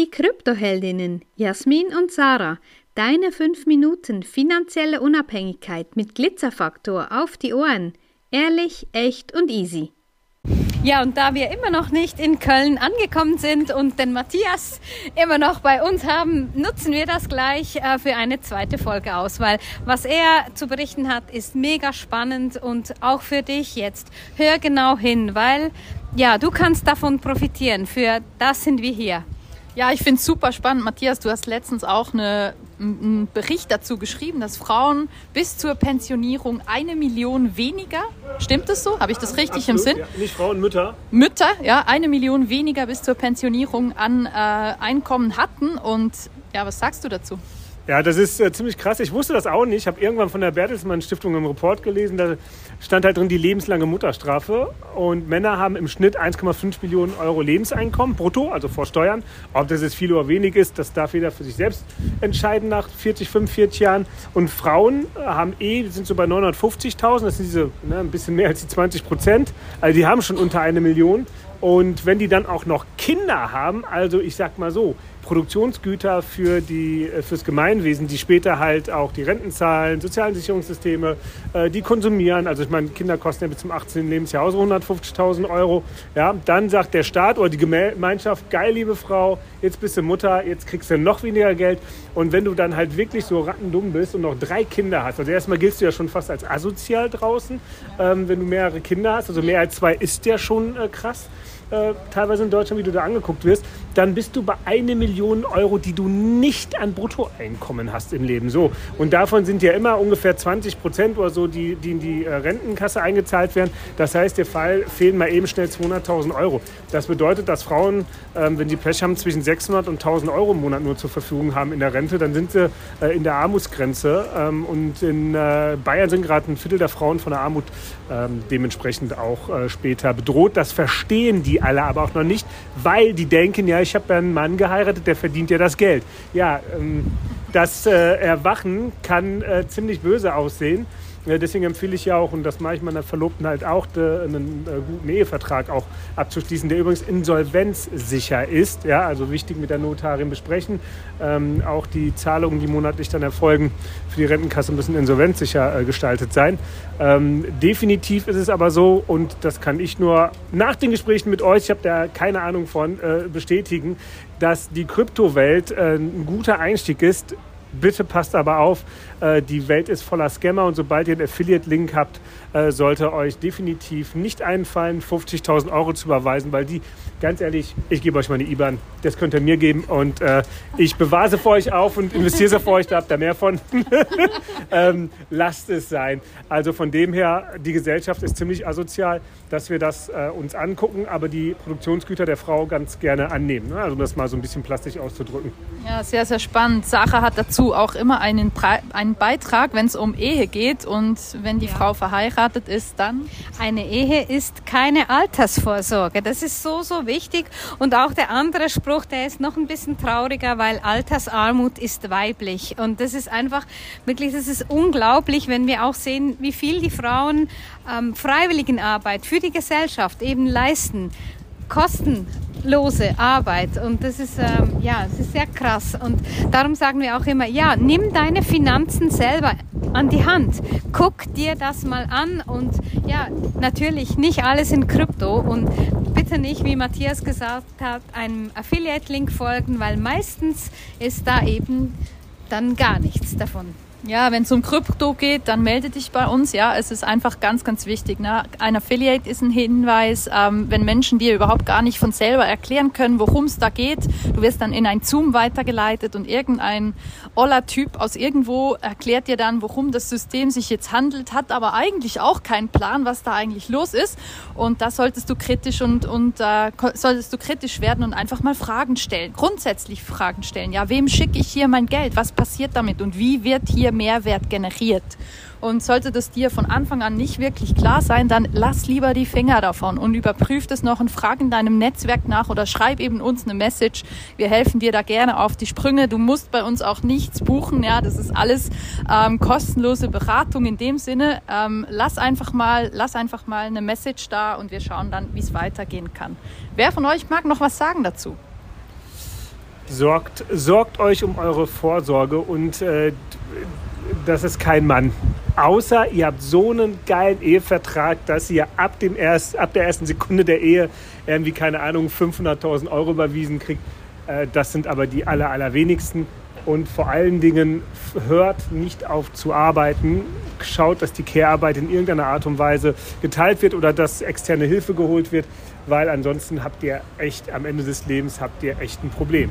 Die Kryptoheldinnen Jasmin und Sarah, deine 5 Minuten finanzielle Unabhängigkeit mit Glitzerfaktor auf die Ohren. Ehrlich, echt und easy. Ja, und da wir immer noch nicht in Köln angekommen sind und den Matthias immer noch bei uns haben, nutzen wir das gleich äh, für eine zweite Folge aus, weil was er zu berichten hat, ist mega spannend und auch für dich jetzt. Hör genau hin, weil ja, du kannst davon profitieren. Für das sind wir hier. Ja, ich finde es super spannend. Matthias, du hast letztens auch eine, einen Bericht dazu geschrieben, dass Frauen bis zur Pensionierung eine Million weniger, stimmt das so? Habe ich das richtig Absolut, im Sinn? Ja. Nicht Frauen, Mütter. Mütter, ja, eine Million weniger bis zur Pensionierung an äh, Einkommen hatten. Und ja, was sagst du dazu? Ja, das ist äh, ziemlich krass. Ich wusste das auch nicht. Ich habe irgendwann von der Bertelsmann Stiftung im Report gelesen, da stand halt drin die lebenslange Mutterstrafe. Und Männer haben im Schnitt 1,5 Millionen Euro Lebenseinkommen brutto, also vor Steuern. Ob das jetzt viel oder wenig ist, das darf jeder für sich selbst entscheiden nach 40, 45 Jahren. Und Frauen haben eh, sind so bei 950.000, das sind diese ne, ein bisschen mehr als die 20 Prozent. Also die haben schon unter eine Million. Und wenn die dann auch noch Kinder haben, also ich sag mal so, Produktionsgüter für die, äh, fürs Gemeinwesen, die später halt auch die Renten zahlen, sozialen Sicherungssysteme, äh, die konsumieren. Also ich meine, Kinder kosten ja bis zum 18. Lebensjahr auch so 150.000 Euro. Ja, dann sagt der Staat oder die Gemeinschaft, geil, liebe Frau, jetzt bist du Mutter, jetzt kriegst du noch weniger Geld. Und wenn du dann halt wirklich so rattendumm bist und noch drei Kinder hast, also erstmal giltst du ja schon fast als asozial draußen, ähm, wenn du mehrere Kinder hast, also mehr als zwei ist ja schon äh, krass äh, teilweise in Deutschland, wie du da angeguckt wirst, dann bist du bei eine Million Euro, die du nicht an Bruttoeinkommen hast im Leben. So. Und davon sind ja immer ungefähr 20 Prozent oder so, die, die in die äh, Rentenkasse eingezahlt werden. Das heißt, der Fall fehlen mal eben schnell 200.000 Euro. Das bedeutet, dass Frauen, ähm, wenn die Pech haben, zwischen 600 und 1000 Euro im Monat nur zur Verfügung haben in der Rente, dann sind sie äh, in der Armutsgrenze. Ähm, und in äh, Bayern sind gerade ein Viertel der Frauen von der Armut ähm, dementsprechend auch äh, später bedroht. Das verstehen die alle aber auch noch nicht, weil die denken, ja, ich habe einen Mann geheiratet, der verdient ja das Geld. Ja, ähm, das äh, Erwachen kann äh, ziemlich böse aussehen. Deswegen empfehle ich ja auch, und das mache ich meiner Verlobten halt auch, einen äh, guten Ehevertrag auch abzuschließen, der übrigens insolvenzsicher ist. Ja, also wichtig mit der Notarin besprechen. Ähm, auch die Zahlungen, die monatlich dann erfolgen für die Rentenkasse, müssen insolvenzsicher äh, gestaltet sein. Ähm, definitiv ist es aber so, und das kann ich nur nach den Gesprächen mit euch, ich habe da keine Ahnung von, äh, bestätigen, dass die Kryptowelt äh, ein guter Einstieg ist Bitte passt aber auf, äh, die Welt ist voller Scammer und sobald ihr einen Affiliate-Link habt, äh, sollte euch definitiv nicht einfallen, 50.000 Euro zu überweisen, weil die, ganz ehrlich, ich gebe euch meine IBAN, das könnt ihr mir geben und äh, ich bewahre sie für euch auf und investiere sie für euch, da habt ihr mehr von. ähm, lasst es sein. Also von dem her, die Gesellschaft ist ziemlich asozial, dass wir das äh, uns angucken, aber die Produktionsgüter der Frau ganz gerne annehmen. Ne? Also um das mal so ein bisschen plastisch auszudrücken. Ja, sehr, sehr spannend. Sarah hat dazu auch immer einen, einen Beitrag, wenn es um Ehe geht und wenn die ja. Frau verheiratet ist, dann? Eine Ehe ist keine Altersvorsorge. Das ist so, so wichtig. Und auch der andere Spruch, der ist noch ein bisschen trauriger, weil Altersarmut ist weiblich. Und das ist einfach wirklich, das ist unglaublich, wenn wir auch sehen, wie viel die Frauen ähm, Freiwilligenarbeit für die Gesellschaft eben leisten. Kostenlose Arbeit und das ist ähm, ja, es ist sehr krass und darum sagen wir auch immer, ja, nimm deine Finanzen selber an die Hand. Guck dir das mal an und ja, natürlich nicht alles in Krypto und bitte nicht, wie Matthias gesagt hat, einem Affiliate-Link folgen, weil meistens ist da eben dann gar nichts davon. Ja, wenn es um Krypto geht, dann melde dich bei uns. Ja, es ist einfach ganz, ganz wichtig. Ne? Ein Affiliate ist ein Hinweis, ähm, wenn Menschen dir überhaupt gar nicht von selber erklären können, worum es da geht. Du wirst dann in ein Zoom weitergeleitet und irgendein oller Typ aus irgendwo erklärt dir dann, worum das System sich jetzt handelt, hat aber eigentlich auch keinen Plan, was da eigentlich los ist. Und da solltest du kritisch und, und äh, solltest du kritisch werden und einfach mal Fragen stellen. Grundsätzlich Fragen stellen. Ja, wem schicke ich hier mein Geld? Was passiert damit? Und wie wird hier dir Mehrwert generiert. Und sollte das dir von Anfang an nicht wirklich klar sein, dann lass lieber die Finger davon und überprüf das noch und frag in deinem Netzwerk nach oder schreib eben uns eine Message. Wir helfen dir da gerne auf die Sprünge. Du musst bei uns auch nichts buchen. Ja, das ist alles ähm, kostenlose Beratung in dem Sinne. Ähm, lass einfach mal, lass einfach mal eine Message da und wir schauen dann, wie es weitergehen kann. Wer von euch mag noch was sagen dazu? Sorgt, sorgt euch um eure Vorsorge und äh, das ist kein Mann. Außer ihr habt so einen geilen Ehevertrag, dass ihr ab, dem erst, ab der ersten Sekunde der Ehe irgendwie, keine Ahnung, 500.000 Euro überwiesen kriegt. Äh, das sind aber die aller, allerwenigsten. Und vor allen Dingen hört nicht auf zu arbeiten. Schaut, dass die Care-Arbeit in irgendeiner Art und Weise geteilt wird oder dass externe Hilfe geholt wird, weil ansonsten habt ihr echt am Ende des Lebens habt ihr echt ein Problem.